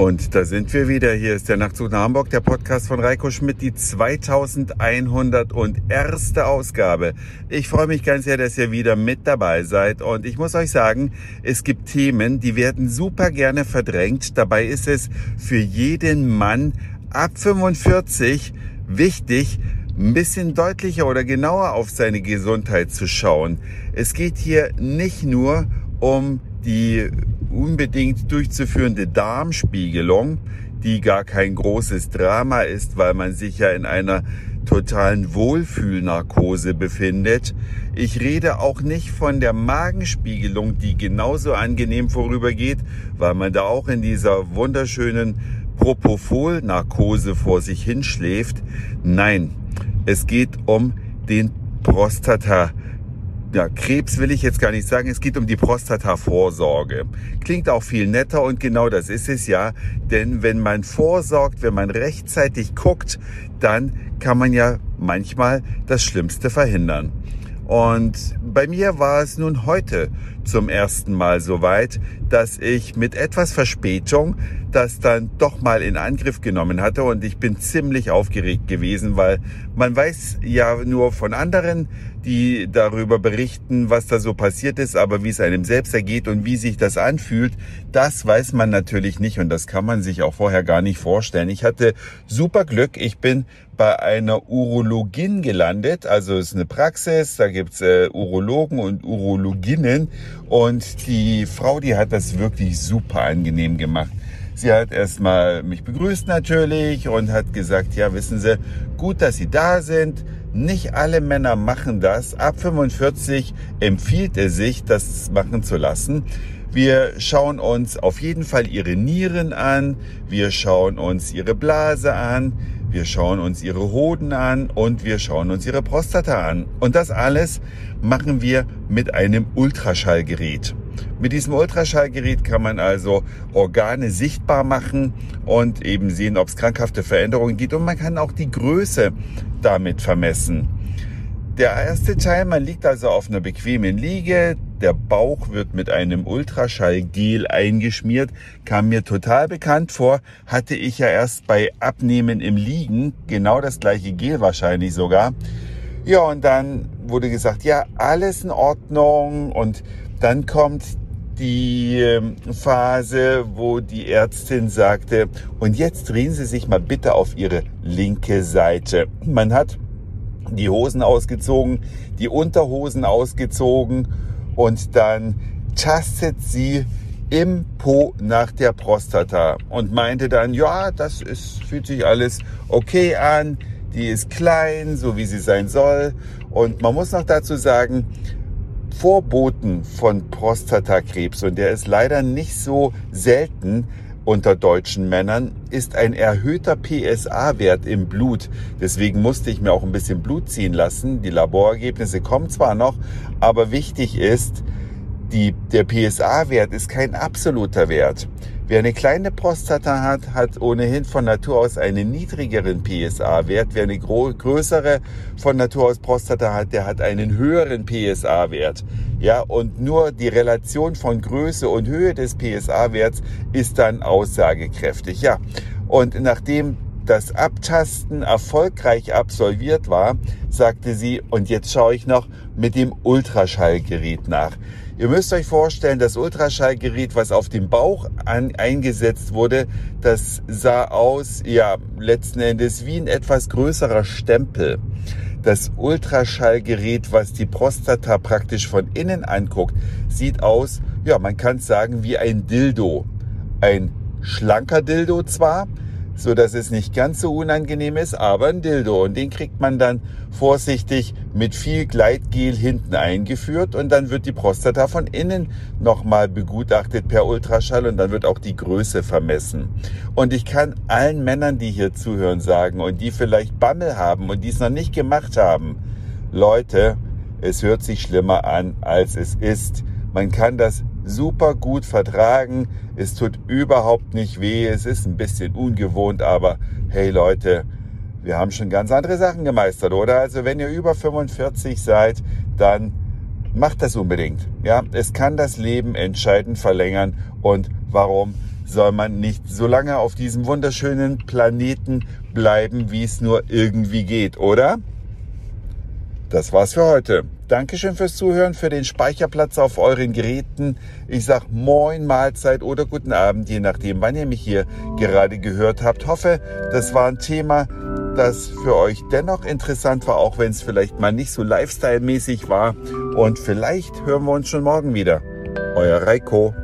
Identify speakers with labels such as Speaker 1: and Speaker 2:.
Speaker 1: Und da sind wir wieder. Hier ist der Nachtzug nach Hamburg, der Podcast von Reiko Schmidt, die 2101. Ausgabe. Ich freue mich ganz sehr, dass ihr wieder mit dabei seid. Und ich muss euch sagen, es gibt Themen, die werden super gerne verdrängt. Dabei ist es für jeden Mann ab 45 wichtig, ein bisschen deutlicher oder genauer auf seine Gesundheit zu schauen. Es geht hier nicht nur um die unbedingt durchzuführende Darmspiegelung, die gar kein großes Drama ist, weil man sich ja in einer totalen Wohlfühlnarkose befindet. Ich rede auch nicht von der Magenspiegelung, die genauso angenehm vorübergeht, weil man da auch in dieser wunderschönen Propofol-Narkose vor sich hinschläft. Nein, es geht um den Prostata ja, Krebs will ich jetzt gar nicht sagen. Es geht um die Prostata-Vorsorge. Klingt auch viel netter und genau das ist es ja. Denn wenn man vorsorgt, wenn man rechtzeitig guckt, dann kann man ja manchmal das Schlimmste verhindern. Und bei mir war es nun heute zum ersten Mal so weit, dass ich mit etwas Verspätung das dann doch mal in Angriff genommen hatte. Und ich bin ziemlich aufgeregt gewesen, weil man weiß ja nur von anderen, die darüber berichten, was da so passiert ist, aber wie es einem selbst ergeht und wie sich das anfühlt, das weiß man natürlich nicht. Und das kann man sich auch vorher gar nicht vorstellen. Ich hatte super Glück, ich bin bei einer Urologin gelandet, also es ist eine Praxis, da gibt's äh, Urologen und Urologinnen und die Frau, die hat das wirklich super angenehm gemacht. Sie hat erstmal mich begrüßt natürlich und hat gesagt, ja, wissen Sie, gut, dass Sie da sind. Nicht alle Männer machen das. Ab 45 empfiehlt es sich, das machen zu lassen. Wir schauen uns auf jeden Fall ihre Nieren an. Wir schauen uns ihre Blase an. Wir schauen uns ihre Hoden an und wir schauen uns ihre Prostata an. Und das alles machen wir mit einem Ultraschallgerät. Mit diesem Ultraschallgerät kann man also Organe sichtbar machen und eben sehen, ob es krankhafte Veränderungen gibt. Und man kann auch die Größe damit vermessen. Der erste Teil, man liegt also auf einer bequemen Liege. Der Bauch wird mit einem Ultraschallgel eingeschmiert. Kam mir total bekannt vor. Hatte ich ja erst bei Abnehmen im Liegen. Genau das gleiche Gel wahrscheinlich sogar. Ja, und dann wurde gesagt, ja, alles in Ordnung. Und dann kommt die ähm, Phase, wo die Ärztin sagte, und jetzt drehen Sie sich mal bitte auf Ihre linke Seite. Man hat die Hosen ausgezogen, die Unterhosen ausgezogen und dann tastet sie im Po nach der Prostata und meinte dann, ja, das ist, fühlt sich alles okay an, die ist klein, so wie sie sein soll. Und man muss noch dazu sagen, Vorboten von Prostatakrebs, und der ist leider nicht so selten unter deutschen Männern, ist ein erhöhter PSA-Wert im Blut. Deswegen musste ich mir auch ein bisschen Blut ziehen lassen. Die Laborergebnisse kommen zwar noch, aber wichtig ist, die, der PSA-Wert ist kein absoluter Wert. Wer eine kleine Prostata hat, hat ohnehin von Natur aus einen niedrigeren PSA-Wert. Wer eine größere von Natur aus Prostata hat, der hat einen höheren PSA-Wert. Ja, und nur die Relation von Größe und Höhe des PSA-Werts ist dann aussagekräftig. Ja, und nachdem das Abtasten erfolgreich absolviert war, sagte sie, und jetzt schaue ich noch mit dem Ultraschallgerät nach. Ihr müsst euch vorstellen, das Ultraschallgerät, was auf dem Bauch an, eingesetzt wurde, das sah aus, ja, letzten Endes wie ein etwas größerer Stempel. Das Ultraschallgerät, was die Prostata praktisch von innen anguckt, sieht aus, ja, man kann sagen, wie ein Dildo. Ein schlanker Dildo zwar, so dass es nicht ganz so unangenehm ist, aber ein Dildo. Und den kriegt man dann vorsichtig mit viel Gleitgel hinten eingeführt und dann wird die Prostata von innen nochmal begutachtet per Ultraschall und dann wird auch die Größe vermessen. Und ich kann allen Männern, die hier zuhören, sagen und die vielleicht Bammel haben und die es noch nicht gemacht haben, Leute, es hört sich schlimmer an, als es ist. Man kann das super gut vertragen. Es tut überhaupt nicht weh. Es ist ein bisschen ungewohnt, aber hey Leute, wir haben schon ganz andere Sachen gemeistert, oder? Also wenn ihr über 45 seid, dann macht das unbedingt. Ja, es kann das Leben entscheidend verlängern und warum soll man nicht so lange auf diesem wunderschönen Planeten bleiben, wie es nur irgendwie geht, oder? Das war's für heute. Dankeschön fürs Zuhören, für den Speicherplatz auf euren Geräten. Ich sag Moin, Mahlzeit oder guten Abend, je nachdem, wann ihr mich hier gerade gehört habt. Hoffe, das war ein Thema, das für euch dennoch interessant war, auch wenn es vielleicht mal nicht so Lifestyle-mäßig war. Und vielleicht hören wir uns schon morgen wieder. Euer Reiko.